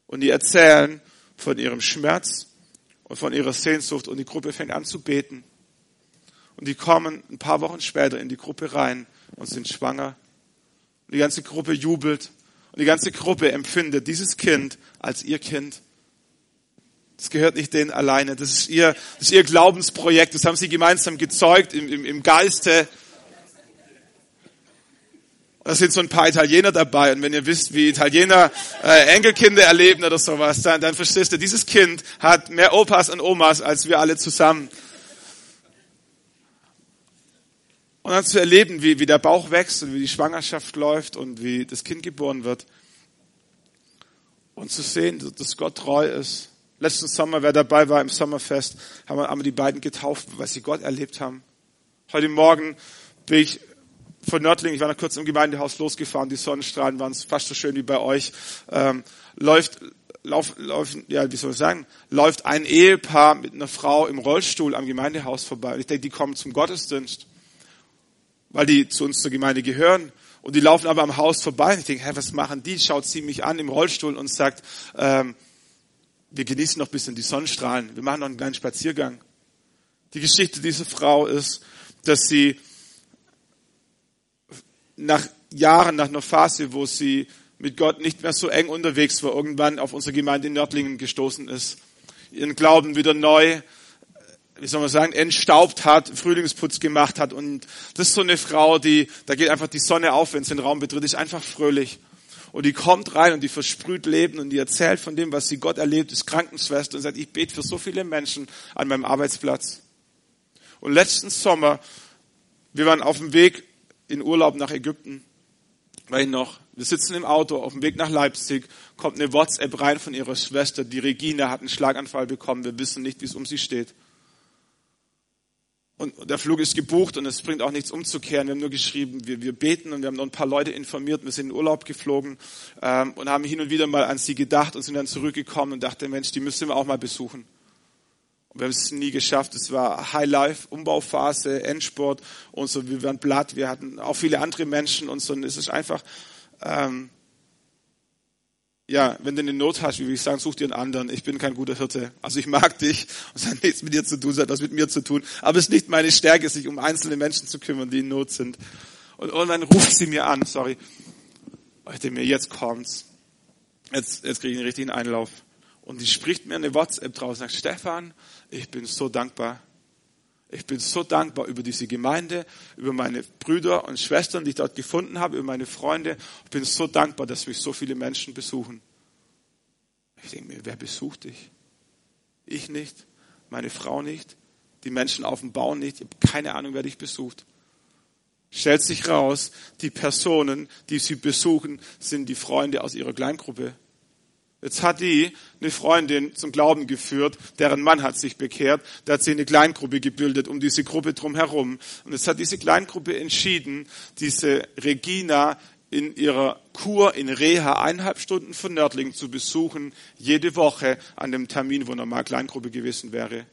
A: Und die erzählen von ihrem Schmerz und von ihrer Sehnsucht und die Gruppe fängt an zu beten. Und die kommen ein paar Wochen später in die Gruppe rein und sind schwanger. Und die ganze Gruppe jubelt. Und die ganze Gruppe empfindet dieses Kind als ihr Kind. Das gehört nicht denen alleine. Das ist ihr, das ist ihr Glaubensprojekt. Das haben sie gemeinsam gezeugt im, im, im Geiste. Da sind so ein paar Italiener dabei. Und wenn ihr wisst, wie Italiener äh, Enkelkinder erleben oder sowas, dann, dann verstehst du, dieses Kind hat mehr Opas und Omas als wir alle zusammen. Und dann zu erleben, wie, wie der Bauch wächst und wie die Schwangerschaft läuft und wie das Kind geboren wird. Und zu sehen, dass Gott treu ist. Letzten Sommer, wer dabei war im Sommerfest, haben wir, wir die beiden getauft, weil sie Gott erlebt haben. Heute Morgen bin ich von Nördling, ich war noch kurz im Gemeindehaus losgefahren, die Sonnenstrahlen waren fast so schön wie bei euch. Ähm, läuft, lauf, läuft, ja, wie soll ich sagen, läuft ein Ehepaar mit einer Frau im Rollstuhl am Gemeindehaus vorbei. Und ich denke, die kommen zum Gottesdienst weil die zu uns zur Gemeinde gehören. Und die laufen aber am Haus vorbei. Und ich denke, hä, was machen die? Schaut sie mich an im Rollstuhl und sagt, ähm, wir genießen noch ein bisschen die Sonnenstrahlen. Wir machen noch einen kleinen Spaziergang. Die Geschichte dieser Frau ist, dass sie nach Jahren, nach einer Phase, wo sie mit Gott nicht mehr so eng unterwegs war, irgendwann auf unsere Gemeinde in Nördlingen gestoßen ist, ihren Glauben wieder neu wie soll man sagen, entstaubt hat, Frühlingsputz gemacht hat. Und das ist so eine Frau, die, da geht einfach die Sonne auf, wenn sie den Raum betritt, ist einfach fröhlich. Und die kommt rein und die versprüht Leben und die erzählt von dem, was sie Gott erlebt, ist Krankenschwester und sagt, ich bete für so viele Menschen an meinem Arbeitsplatz. Und letzten Sommer, wir waren auf dem Weg in Urlaub nach Ägypten, weil ich noch, wir sitzen im Auto auf dem Weg nach Leipzig, kommt eine WhatsApp rein von ihrer Schwester, die Regina hat einen Schlaganfall bekommen, wir wissen nicht, wie es um sie steht. Und der Flug ist gebucht und es bringt auch nichts umzukehren. Wir haben nur geschrieben, wir, wir beten und wir haben noch ein paar Leute informiert. Wir sind in Urlaub geflogen ähm, und haben hin und wieder mal an sie gedacht und sind dann zurückgekommen und dachten, Mensch, die müssen wir auch mal besuchen. Und wir haben es nie geschafft. Es war High Life, Umbauphase, Endsport und so. Wir waren platt. Wir hatten auch viele andere Menschen und so. Und es ist einfach, ähm, ja, wenn du eine Not hast, wie will ich sagen, such dir einen anderen. Ich bin kein guter Hirte. Also ich mag dich und es hat nichts mit dir zu tun, es hat was mit mir zu tun. Aber es ist nicht meine Stärke, sich um einzelne Menschen zu kümmern, die in Not sind. Und irgendwann ruft sie mir an, sorry. Denke mir, jetzt kommt's. Jetzt, jetzt kriege ich einen richtigen Einlauf. Und die spricht mir eine WhatsApp draus und sagt, Stefan, ich bin so dankbar. Ich bin so dankbar über diese Gemeinde, über meine Brüder und Schwestern, die ich dort gefunden habe, über meine Freunde. Ich bin so dankbar, dass mich so viele Menschen besuchen. Ich denke mir, wer besucht dich? Ich nicht, meine Frau nicht, die Menschen auf dem Bau nicht. Ich habe keine Ahnung, wer dich besucht. Stellt sich raus, die Personen, die sie besuchen, sind die Freunde aus ihrer Kleingruppe. Jetzt hat die eine Freundin zum Glauben geführt, deren Mann hat sich bekehrt, da hat sie eine Kleingruppe gebildet um diese Gruppe drumherum. Und jetzt hat diese Kleingruppe entschieden, diese Regina in ihrer Kur in Reha eineinhalb Stunden von Nördling zu besuchen, jede Woche an dem Termin, wo normal Kleingruppe gewesen wäre.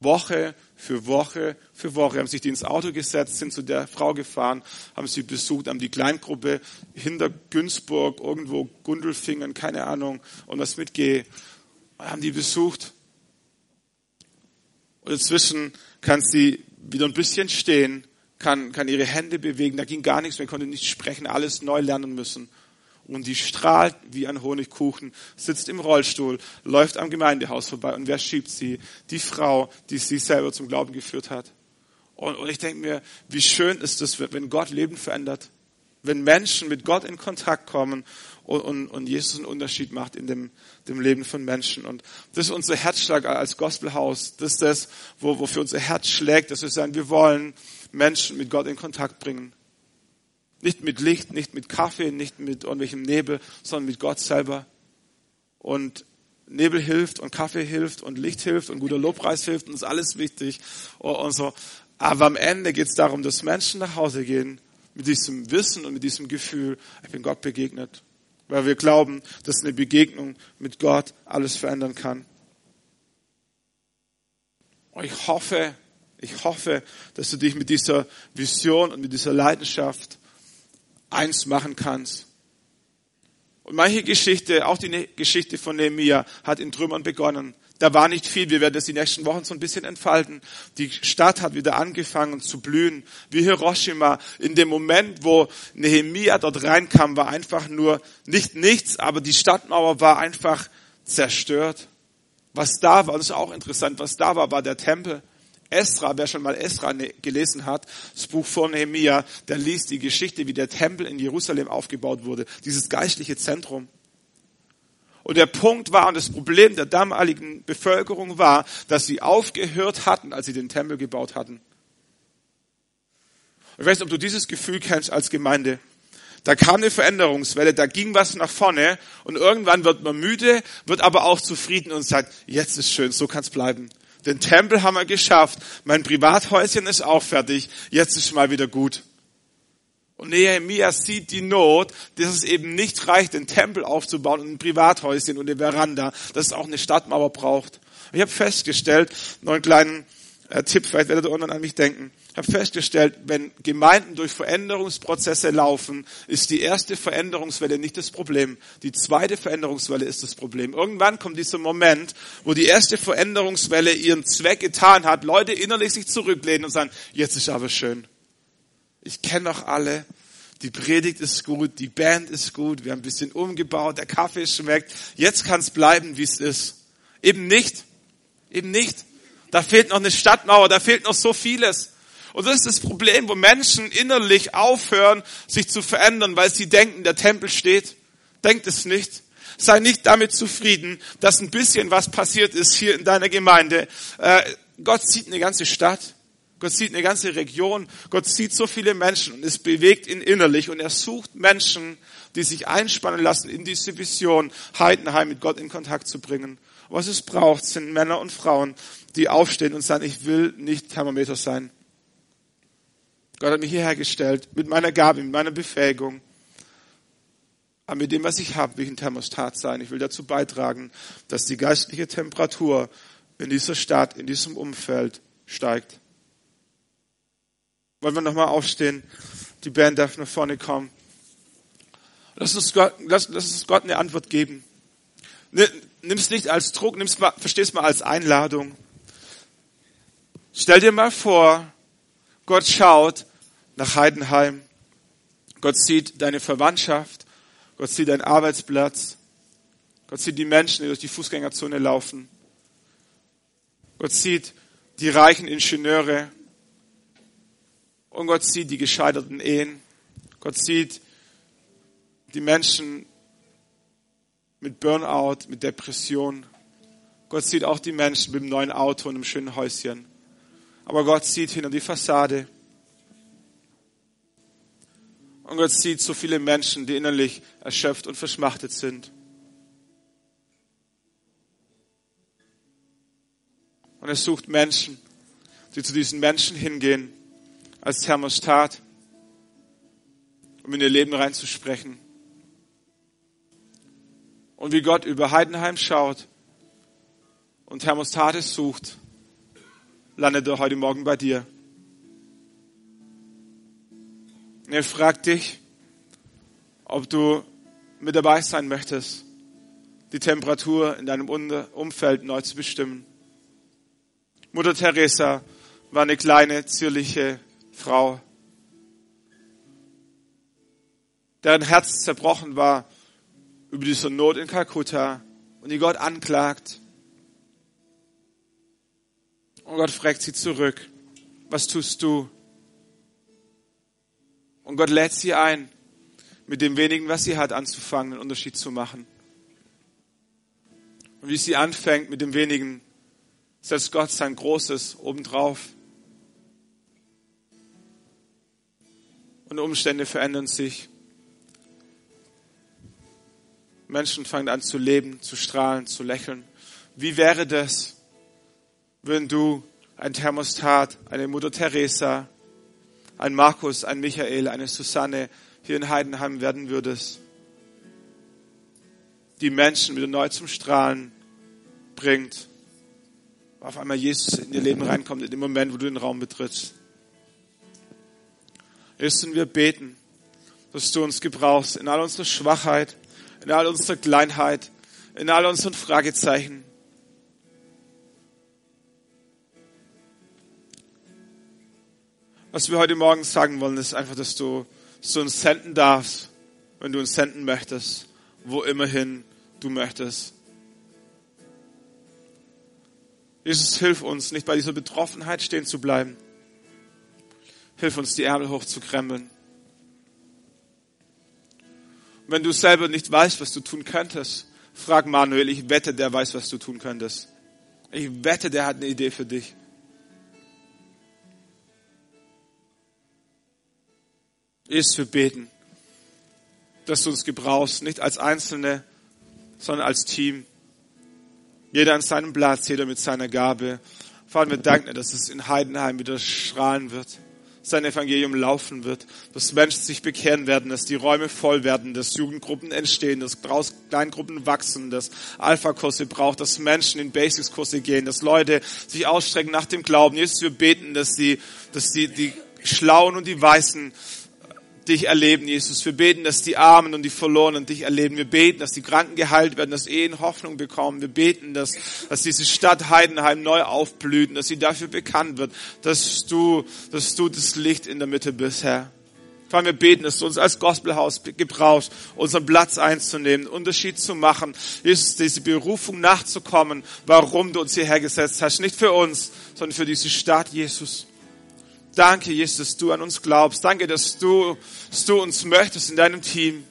A: Woche für Woche für Woche haben sich die ins Auto gesetzt, sind zu der Frau gefahren, haben sie besucht, haben die Kleingruppe hinter Günzburg, irgendwo Gundelfingen, keine Ahnung, und was mit G, haben die besucht. Und inzwischen kann sie wieder ein bisschen stehen, kann, kann ihre Hände bewegen, da ging gar nichts mehr, konnte nicht sprechen, alles neu lernen müssen und die strahlt wie ein Honigkuchen, sitzt im Rollstuhl, läuft am Gemeindehaus vorbei und wer schiebt sie? Die Frau, die sie selber zum Glauben geführt hat. Und, und ich denke mir, wie schön ist es, wenn Gott Leben verändert, wenn Menschen mit Gott in Kontakt kommen und, und, und Jesus einen Unterschied macht in dem, dem Leben von Menschen. Und das ist unser Herzschlag als Gospelhaus. Das ist das, wo, wofür unser Herz schlägt, dass wir sagen, wir wollen Menschen mit Gott in Kontakt bringen. Nicht mit Licht, nicht mit Kaffee, nicht mit irgendwelchem Nebel, sondern mit Gott selber. Und Nebel hilft und Kaffee hilft und Licht hilft und guter Lobpreis hilft und ist alles wichtig und so. Aber am Ende geht es darum, dass Menschen nach Hause gehen mit diesem Wissen und mit diesem Gefühl, ich bin Gott begegnet. Weil wir glauben, dass eine Begegnung mit Gott alles verändern kann. Und ich hoffe, ich hoffe, dass du dich mit dieser Vision und mit dieser Leidenschaft eins machen kannst. Und manche Geschichte, auch die ne-, Geschichte von Nehemiah, hat in Trümmern begonnen. Da war nicht viel. Wir werden das die nächsten Wochen so ein bisschen entfalten. Die Stadt hat wieder angefangen zu blühen, wie Hiroshima. In dem Moment, wo Nehemiah dort reinkam, war einfach nur nicht nichts, aber die Stadtmauer war einfach zerstört. Was da war, das ist auch interessant, was da war, war der Tempel. Esra, wer schon mal Esra ne-, gelesen hat, das Buch von Nehemia, der liest die Geschichte, wie der Tempel in Jerusalem aufgebaut wurde, dieses geistliche Zentrum. Und der Punkt war, und das Problem der damaligen Bevölkerung war, dass sie aufgehört hatten, als sie den Tempel gebaut hatten. Ich weiß nicht, ob du dieses Gefühl kennst als Gemeinde. Da kam eine Veränderungswelle, da ging was nach vorne und irgendwann wird man müde, wird aber auch zufrieden und sagt, jetzt ist schön, so kann es bleiben. Den Tempel haben wir geschafft. Mein Privathäuschen ist auch fertig. Jetzt ist mal wieder gut. Und Nehemiah sieht die Not, dass es eben nicht reicht, den Tempel aufzubauen und ein Privathäuschen und eine Veranda, dass es auch eine Stadtmauer braucht. Ich habe festgestellt, noch einen kleinen äh, Tipp, vielleicht werdet ihr irgendwann an mich denken. Habe festgestellt, wenn Gemeinden durch Veränderungsprozesse laufen, ist die erste Veränderungswelle nicht das Problem. Die zweite Veränderungswelle ist das Problem. Irgendwann kommt dieser Moment, wo die erste Veränderungswelle ihren Zweck getan hat, Leute innerlich sich zurücklehnen und sagen, jetzt ist aber schön. Ich kenne doch alle. Die Predigt ist gut, die Band ist gut, wir haben ein bisschen umgebaut, der Kaffee schmeckt. Jetzt kann es bleiben, wie es ist. Eben nicht. Eben nicht. Da fehlt noch eine Stadtmauer, da fehlt noch so vieles. Und das ist das Problem, wo Menschen innerlich aufhören, sich zu verändern, weil sie denken, der Tempel steht. Denkt es nicht. Sei nicht damit zufrieden, dass ein bisschen was passiert ist hier in deiner Gemeinde. Äh, Gott sieht eine ganze Stadt. Gott sieht eine ganze Region. Gott sieht so viele Menschen und es bewegt ihn innerlich und er sucht Menschen, die sich einspannen lassen in diese Vision, Heidenheim mit Gott in Kontakt zu bringen. Was es braucht, sind Männer und Frauen, die aufstehen und sagen, ich will nicht Thermometer sein. Gott hat mich hierher gestellt, mit meiner Gabe, mit meiner Befähigung. Aber mit dem, was ich habe, will ich ein Thermostat sein. Ich will dazu beitragen, dass die geistliche Temperatur in dieser Stadt, in diesem Umfeld steigt. Wollen wir nochmal aufstehen? Die Band darf nach vorne kommen. Lass uns Gott, lass, lass uns Gott eine Antwort geben. Nimm es nicht als Druck, nimm's mal, versteh's mal als Einladung. Stell dir mal vor, Gott schaut nach Heidenheim. Gott sieht deine Verwandtschaft. Gott sieht deinen Arbeitsplatz. Gott sieht die Menschen, die durch die Fußgängerzone laufen. Gott sieht die reichen Ingenieure. Und Gott sieht die gescheiterten Ehen. Gott sieht die Menschen mit Burnout, mit Depression. Gott sieht auch die Menschen mit dem neuen Auto und einem schönen Häuschen. Aber Gott sieht hinter die Fassade. Und Gott sieht so viele Menschen, die innerlich erschöpft und verschmachtet sind. Und er sucht Menschen, die zu diesen Menschen hingehen, als Thermostat, um in ihr Leben reinzusprechen. Und wie Gott über Heidenheim schaut und Thermostate sucht, landet er heute Morgen bei dir. Und er fragt dich, ob du mit dabei sein möchtest, die Temperatur in deinem Umfeld neu zu bestimmen. Mutter Teresa war eine kleine, zierliche Frau, deren Herz zerbrochen war über diese Not in Kalkutta und die Gott anklagt. Und Gott fragt sie zurück, was tust du? Und Gott lädt sie ein, mit dem wenigen, was sie hat, anzufangen, einen Unterschied zu machen. Und wie sie anfängt mit dem wenigen, setzt Gott sein Großes obendrauf. Und Umstände verändern sich. Menschen fangen an zu leben, zu strahlen, zu lächeln. Wie wäre das, wenn du ein Thermostat, eine Mutter Teresa, ein Markus, ein Michael, eine Susanne hier in Heidenheim werden würdest, die Menschen wieder neu zum Strahlen bringt, auf einmal Jesus in ihr Leben reinkommt, in dem Moment, wo du den Raum betrittst. Müssen wir beten, dass du uns gebrauchst in all unserer Schwachheit, in all unserer Kleinheit, in all unseren Fragezeichen. Was wir heute Morgen sagen wollen, ist einfach, dass du, dass du uns senden darfst, wenn du uns senden möchtest, wo immerhin du möchtest. Jesus, hilf uns, nicht bei dieser Betroffenheit stehen zu bleiben. Hilf uns, die Ärmel hochzukrempeln wenn du selber nicht weißt, was du tun könntest, frag Manuel, ich wette, der weiß, was du tun könntest. Ich wette, der hat eine Idee für dich. Ist wir beten, dass du uns gebrauchst, nicht als Einzelne, sondern als Team. Jeder an seinem Platz, jeder mit seiner Gabe. Vater, wir danken dir, dass es in Heidenheim wieder strahlen wird sein Evangelium laufen wird, dass Menschen sich bekehren werden, dass die Räume voll werden, dass Jugendgruppen entstehen, dass Kleingruppen wachsen, dass Alpha-Kurse braucht, dass Menschen in Basics-Kurse gehen, dass Leute sich ausstrecken nach dem Glauben. Jesus, wir beten, dass die, dass die, die Schlauen und die Weißen dich erleben, Jesus. Wir beten, dass die Armen und die Verlorenen dich erleben. Wir beten, dass die Kranken geheilt werden, dass Ehen Hoffnung bekommen. Wir beten, dass, dass diese Stadt Heidenheim neu aufblüht, dass sie dafür bekannt wird, dass du, dass du das Licht in der Mitte bist, Herr. Vater, wir beten, dass du uns als Gospelhaus gebrauchst, unseren Platz einzunehmen, Unterschied zu machen, Jesus, diese Berufung nachzukommen, warum du uns hierher gesetzt hast. Nicht für uns, sondern für diese Stadt, Jesus. Danke, Jesus, dass du an uns glaubst. Danke, dass du, dass du uns möchtest in deinem Team.